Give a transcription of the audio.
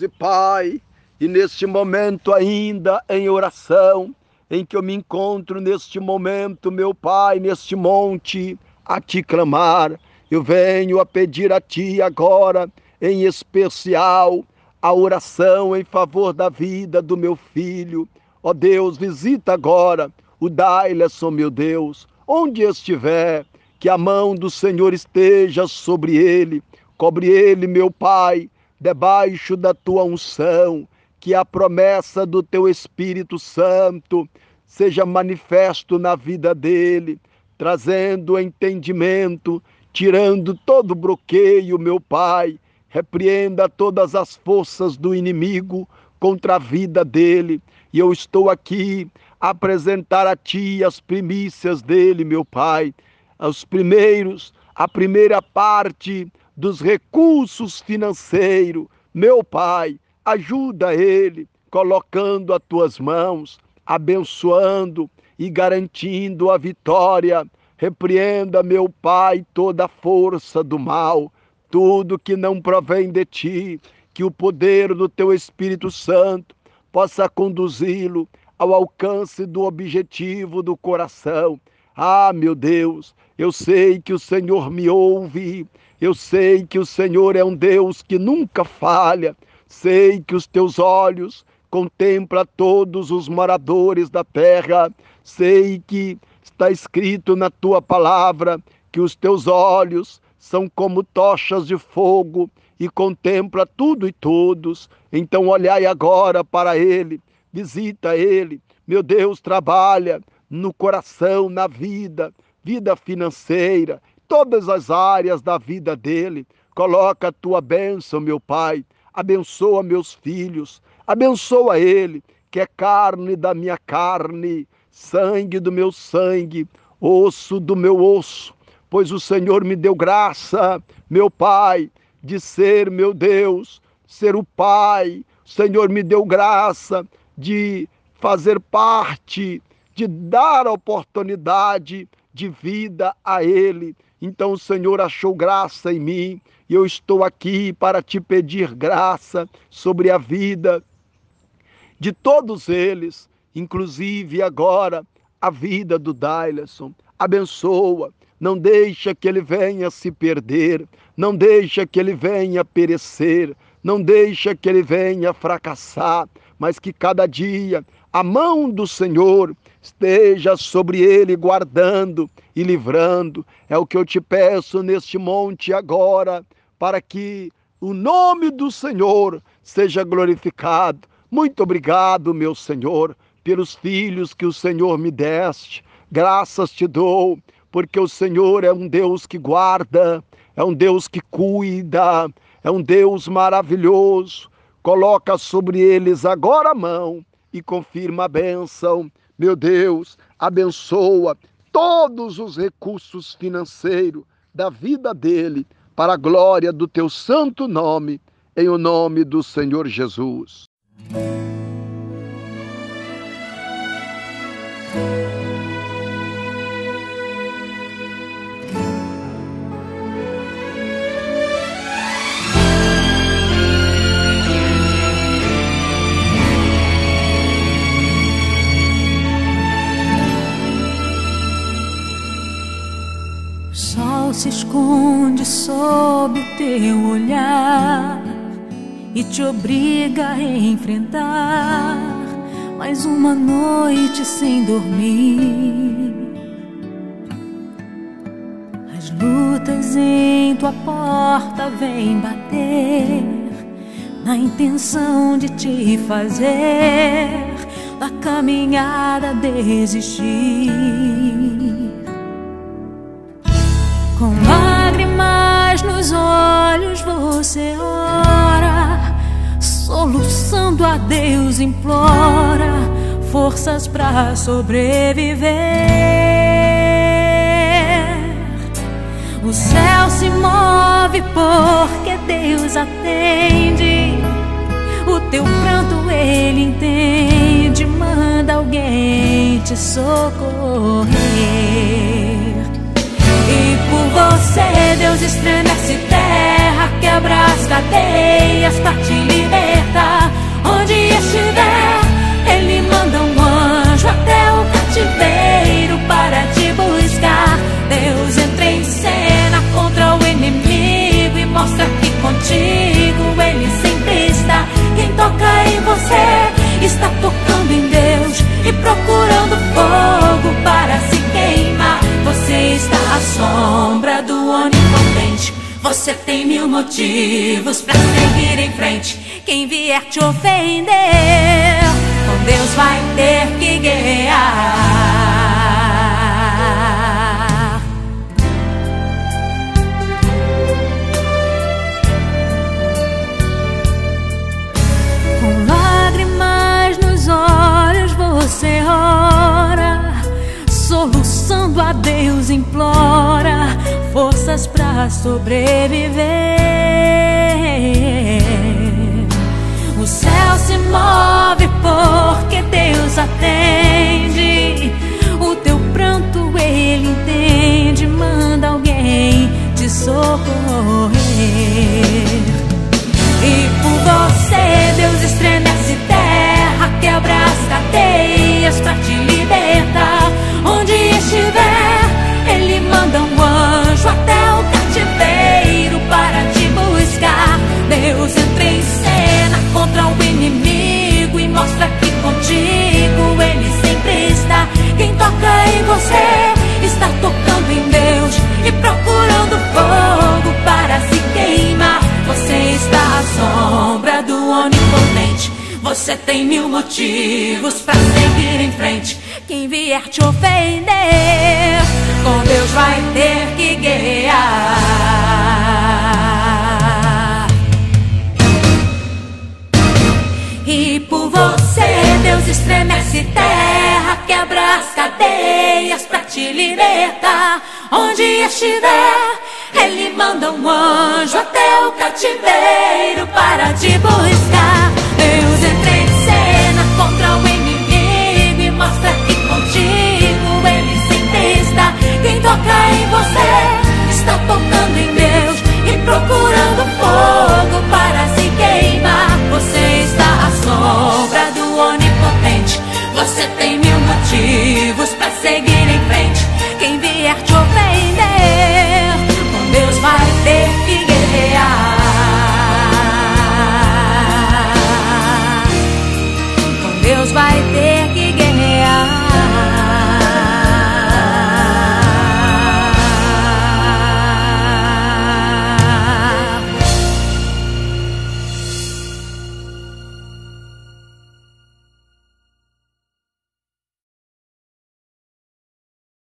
E Pai, e neste momento ainda em oração, em que eu me encontro neste momento, meu Pai, neste monte, a te clamar, eu venho a pedir a ti agora, em especial, a oração em favor da vida do meu filho. Ó Deus, visita agora o Daileson, meu Deus, onde estiver, que a mão do Senhor esteja sobre ele, cobre ele, meu Pai, debaixo da tua unção, que a promessa do teu Espírito Santo seja manifesto na vida dele, trazendo entendimento, tirando todo bloqueio, meu Pai. Repreenda todas as forças do inimigo contra a vida dele. E eu estou aqui a apresentar a ti as primícias dele, meu Pai, os primeiros, a primeira parte dos recursos financeiros. Meu Pai, ajuda ele, colocando as tuas mãos, abençoando e garantindo a vitória. Repreenda, meu Pai, toda a força do mal, tudo que não provém de ti, que o poder do teu Espírito Santo possa conduzi-lo ao alcance do objetivo do coração. Ah, meu Deus, eu sei que o Senhor me ouve eu sei que o Senhor é um Deus que nunca falha. Sei que os teus olhos contemplam todos os moradores da terra. Sei que está escrito na tua palavra que os teus olhos são como tochas de fogo e contempla tudo e todos. Então olhai agora para ele, visita ele. Meu Deus, trabalha no coração, na vida, vida financeira, todas as áreas da vida dele. Coloca a tua bênção, meu Pai. Abençoa meus filhos. Abençoa ele, que é carne da minha carne, sangue do meu sangue, osso do meu osso. Pois o Senhor me deu graça, meu Pai, de ser, meu Deus, ser o Pai. O Senhor me deu graça de fazer parte, de dar a oportunidade de vida a Ele. Então o Senhor achou graça em mim e eu estou aqui para te pedir graça sobre a vida de todos eles, inclusive agora a vida do Dailerson. Abençoa, não deixa que ele venha se perder, não deixa que ele venha perecer, não deixa que ele venha fracassar, mas que cada dia a mão do Senhor esteja sobre ele, guardando e livrando. É o que eu te peço neste monte agora, para que o nome do Senhor seja glorificado. Muito obrigado, meu Senhor, pelos filhos que o Senhor me deste. Graças te dou, porque o Senhor é um Deus que guarda, é um Deus que cuida, é um Deus maravilhoso. Coloca sobre eles agora a mão e confirma a bênção. Meu Deus, abençoa todos os recursos financeiros da vida dele para a glória do teu santo nome, em o nome do Senhor Jesus. Se esconde sob teu olhar e te obriga a enfrentar mais uma noite sem dormir. As lutas em tua porta vêm bater na intenção de te fazer da caminhada desistir. Olhos você ora, soluçando a Deus implora forças para sobreviver. O céu se move porque Deus atende. O teu pranto ele entende, manda alguém te socorrer. E por você Deus estremece terra, quebrar as cadeias para te libertar. Onde estiver. Você tem mil motivos pra seguir em frente. Quem vier te ofender, com Deus vai ter que guerrear. Com lágrimas nos olhos você ora, soluçando a Deus implora forças para sobreviver. O céu se move porque Deus atende. Você tem mil motivos para seguir em frente. Quem vier te ofender, com Deus vai ter que guerrear. E por você Deus estremece terra, quebra as cadeias pra te libertar. Onde estiver, Ele manda um anjo até o cativeiro para te buscar. anything.